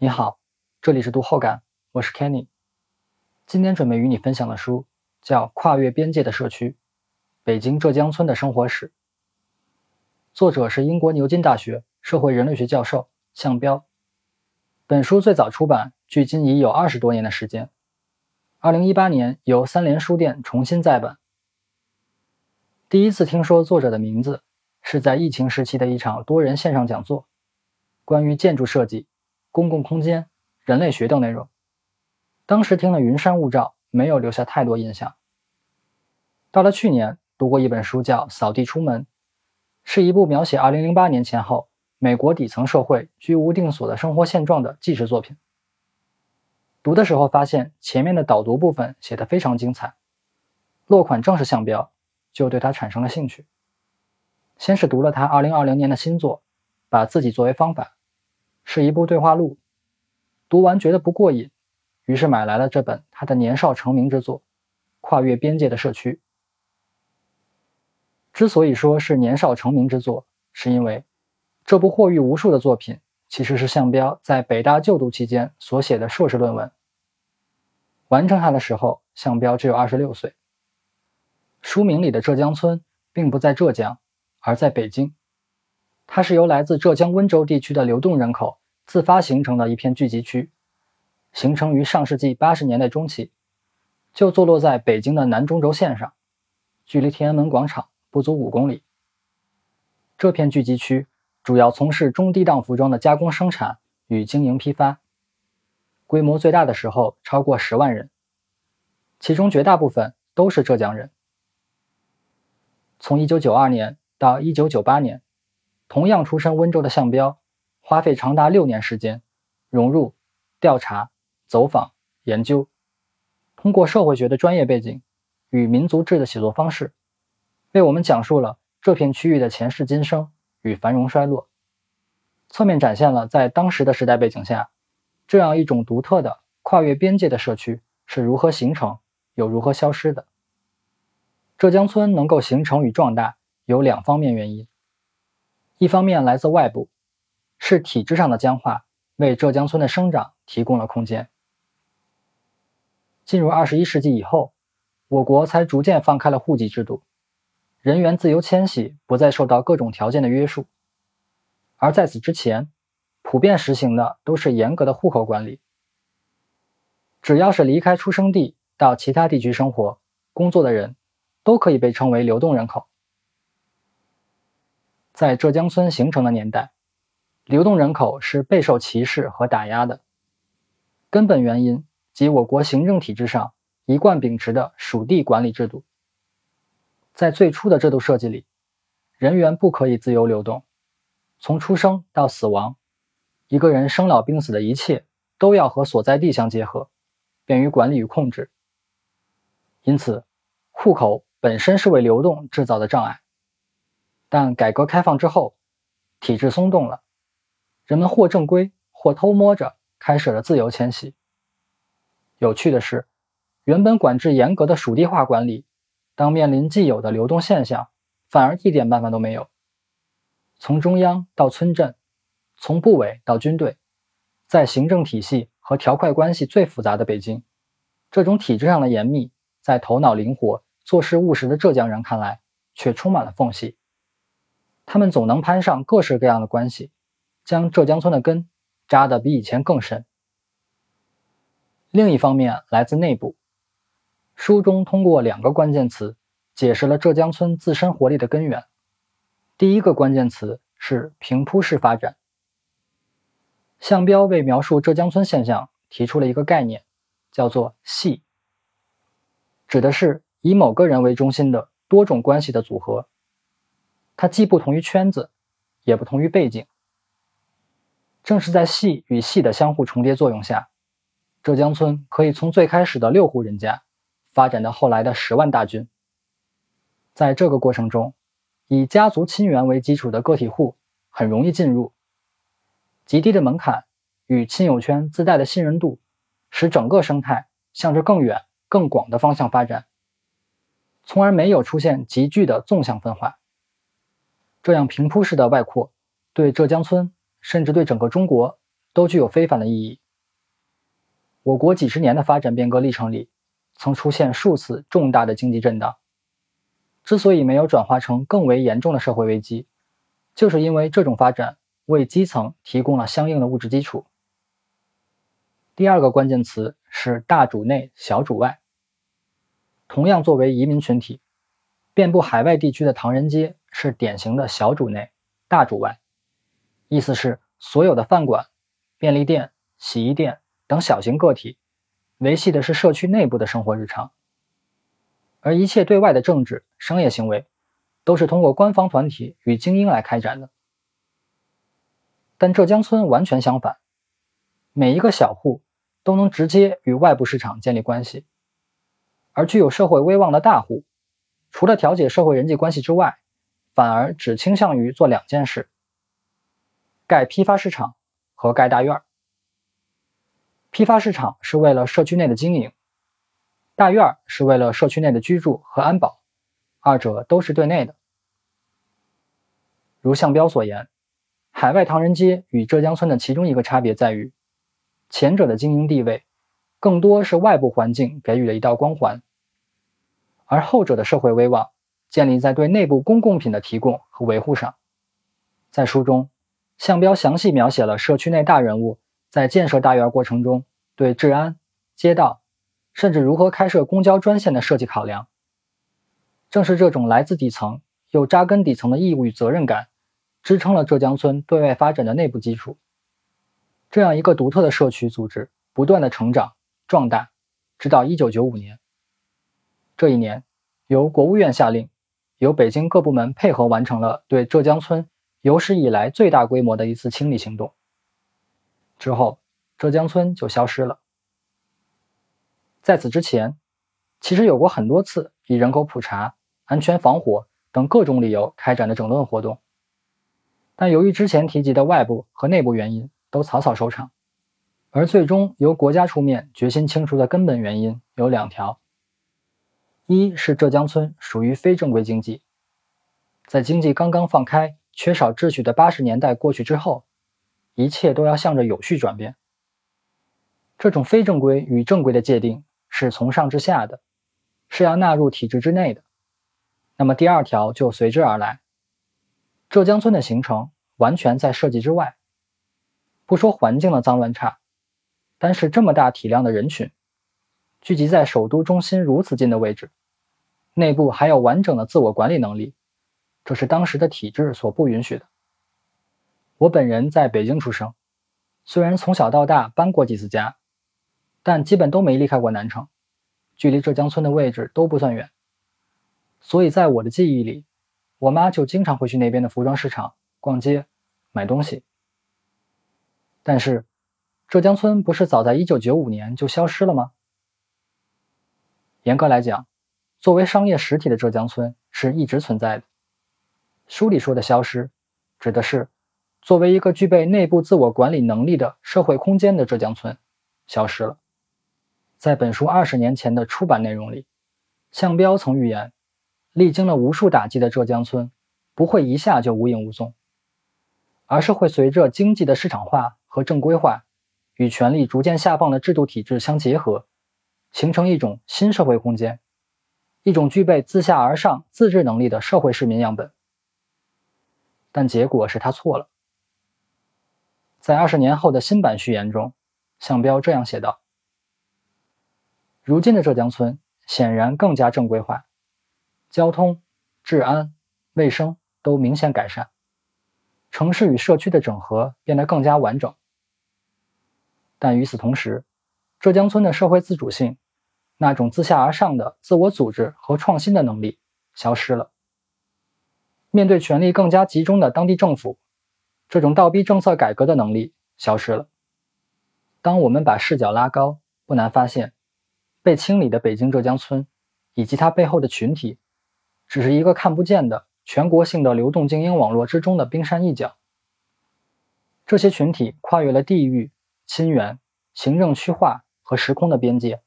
你好，这里是读后感，我是 Kenny。今天准备与你分享的书叫《跨越边界的社区：北京浙江村的生活史》，作者是英国牛津大学社会人类学教授向彪。本书最早出版，距今已有二十多年的时间。二零一八年由三联书店重新再版。第一次听说作者的名字，是在疫情时期的一场多人线上讲座，关于建筑设计。公共空间、人类学等内容，当时听了云山雾罩，没有留下太多印象。到了去年，读过一本书，叫《扫地出门》，是一部描写2008年前后美国底层社会居无定所的生活现状的纪实作品。读的时候发现前面的导读部分写得非常精彩，落款正是向标，就对他产生了兴趣。先是读了他2020年的新作，把自己作为方法。是一部对话录，读完觉得不过瘾，于是买来了这本他的年少成名之作《跨越边界的社区》。之所以说是年少成名之作，是因为这部获誉无数的作品其实是向彪在北大就读期间所写的硕士论文。完成它的时候，向彪只有二十六岁。书名里的浙江村并不在浙江，而在北京。它是由来自浙江温州地区的流动人口自发形成的一片聚集区，形成于上世纪八十年代中期，就坐落在北京的南中轴线上，距离天安门广场不足五公里。这片聚集区主要从事中低档服装的加工生产与经营批发，规模最大的时候超过十万人，其中绝大部分都是浙江人。从一九九二年到一九九八年。同样出身温州的项彪，花费长达六年时间，融入、调查、走访、研究，通过社会学的专业背景与民族志的写作方式，为我们讲述了这片区域的前世今生与繁荣衰落，侧面展现了在当时的时代背景下，这样一种独特的跨越边界的社区是如何形成又如何消失的。浙江村能够形成与壮大，有两方面原因。一方面来自外部，是体制上的僵化为浙江村的生长提供了空间。进入二十一世纪以后，我国才逐渐放开了户籍制度，人员自由迁徙不再受到各种条件的约束。而在此之前，普遍实行的都是严格的户口管理。只要是离开出生地到其他地区生活、工作的人，都可以被称为流动人口。在浙江村形成的年代，流动人口是备受歧视和打压的。根本原因即我国行政体制上一贯秉持的属地管理制度。在最初的制度设计里，人员不可以自由流动，从出生到死亡，一个人生老病死的一切都要和所在地相结合，便于管理与控制。因此，户口本身是为流动制造的障碍。但改革开放之后，体制松动了，人们或正规或偷摸着开始了自由迁徙。有趣的是，原本管制严格的属地化管理，当面临既有的流动现象，反而一点办法都没有。从中央到村镇，从部委到军队，在行政体系和条块关系最复杂的北京，这种体制上的严密，在头脑灵活、做事务实的浙江人看来，却充满了缝隙。他们总能攀上各式各样的关系，将浙江村的根扎得比以前更深。另一方面，来自内部，书中通过两个关键词解释了浙江村自身活力的根源。第一个关键词是平铺式发展。向彪为描述浙江村现象提出了一个概念，叫做“系”，指的是以某个人为中心的多种关系的组合。它既不同于圈子，也不同于背景。正是在系与系的相互重叠作用下，浙江村可以从最开始的六户人家，发展到后来的十万大军。在这个过程中，以家族亲缘为基础的个体户很容易进入，极低的门槛与亲友圈自带的信任度，使整个生态向着更远、更广的方向发展，从而没有出现急剧的纵向分化。这样平铺式的外扩，对浙江村，甚至对整个中国都具有非凡的意义。我国几十年的发展变革历程里，曾出现数次重大的经济震荡，之所以没有转化成更为严重的社会危机，就是因为这种发展为基层提供了相应的物质基础。第二个关键词是“大主内，小主外”。同样作为移民群体，遍布海外地区的唐人街是典型的小主内，大主外，意思是所有的饭馆、便利店、洗衣店等小型个体维系的是社区内部的生活日常，而一切对外的政治、商业行为都是通过官方团体与精英来开展的。但浙江村完全相反，每一个小户都能直接与外部市场建立关系。而具有社会威望的大户，除了调解社会人际关系之外，反而只倾向于做两件事：盖批发市场和盖大院儿。批发市场是为了社区内的经营，大院儿是为了社区内的居住和安保，二者都是对内的。如向彪所言，海外唐人街与浙江村的其中一个差别在于，前者的经营地位更多是外部环境给予的一道光环。而后者的社会威望建立在对内部公共品的提供和维护上。在书中，向彪详细描写了社区内大人物在建设大院过程中对治安、街道，甚至如何开设公交专线的设计考量。正是这种来自底层又扎根底层的义务与责任感，支撑了浙江村对外发展的内部基础。这样一个独特的社区组织不断的成长壮大，直到1995年。这一年，由国务院下令，由北京各部门配合完成了对浙江村有史以来最大规模的一次清理行动。之后，浙江村就消失了。在此之前，其实有过很多次以人口普查、安全防火等各种理由开展的整顿活动，但由于之前提及的外部和内部原因，都草草收场。而最终由国家出面决心清除的根本原因有两条。一是浙江村属于非正规经济，在经济刚刚放开、缺少秩序的八十年代过去之后，一切都要向着有序转变。这种非正规与正规的界定是从上至下的，是要纳入体制之内的。那么第二条就随之而来，浙江村的形成完全在设计之外。不说环境的脏乱差，单是这么大体量的人群，聚集在首都中心如此近的位置。内部还有完整的自我管理能力，这是当时的体制所不允许的。我本人在北京出生，虽然从小到大搬过几次家，但基本都没离开过南城，距离浙江村的位置都不算远。所以在我的记忆里，我妈就经常会去那边的服装市场逛街买东西。但是，浙江村不是早在1995年就消失了吗？严格来讲。作为商业实体的浙江村是一直存在的。书里说的消失，指的是作为一个具备内部自我管理能力的社会空间的浙江村消失了。在本书二十年前的出版内容里，向彪曾预言，历经了无数打击的浙江村不会一下就无影无踪，而是会随着经济的市场化和正规化，与权力逐渐下放的制度体制相结合，形成一种新社会空间。一种具备自下而上自治能力的社会市民样本，但结果是他错了。在二十年后的新版序言中，向彪这样写道：“如今的浙江村显然更加正规化，交通、治安、卫生都明显改善，城市与社区的整合变得更加完整。但与此同时，浙江村的社会自主性。”那种自下而上的自我组织和创新的能力消失了。面对权力更加集中的当地政府，这种倒逼政策改革的能力消失了。当我们把视角拉高，不难发现，被清理的北京浙江村以及它背后的群体，只是一个看不见的全国性的流动精英网络之中的冰山一角。这些群体跨越了地域、亲缘、行政区划和时空的边界。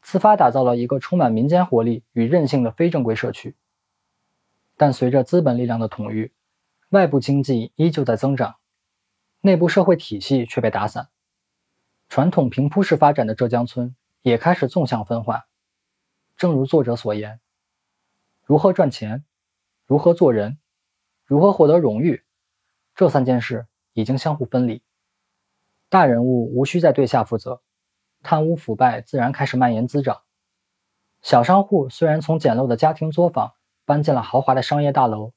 自发打造了一个充满民间活力与韧性的非正规社区，但随着资本力量的统御，外部经济依旧在增长，内部社会体系却被打散。传统平铺式发展的浙江村也开始纵向分化。正如作者所言，如何赚钱，如何做人，如何获得荣誉，这三件事已经相互分离。大人物无需再对下负责，贪污腐败自然开始蔓延滋长。小商户虽然从简陋的家庭作坊搬进了豪华的商业大楼，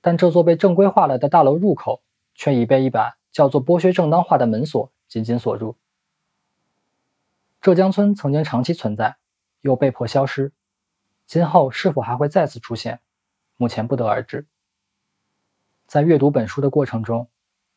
但这座被正规化了的大楼入口却已被一把叫做“剥削正当化”的门锁紧紧锁住。浙江村曾经长期存在。又被迫消失，今后是否还会再次出现，目前不得而知。在阅读本书的过程中，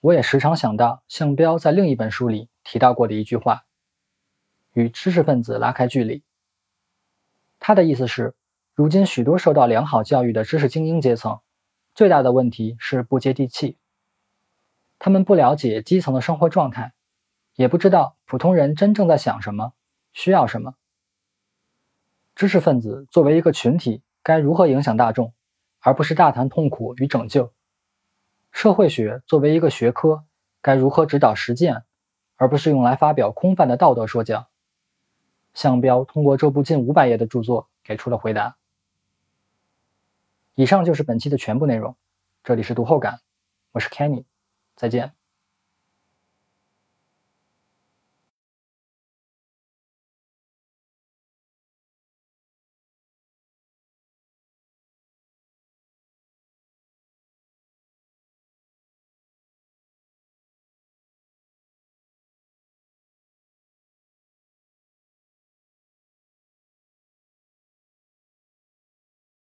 我也时常想到向彪在另一本书里提到过的一句话：“与知识分子拉开距离。”他的意思是，如今许多受到良好教育的知识精英阶层，最大的问题是不接地气。他们不了解基层的生活状态，也不知道普通人真正在想什么，需要什么。知识分子作为一个群体，该如何影响大众，而不是大谈痛苦与拯救？社会学作为一个学科，该如何指导实践，而不是用来发表空泛的道德说教？向彪通过这部近五百页的著作给出了回答。以上就是本期的全部内容，这里是读后感，我是 Kenny，再见。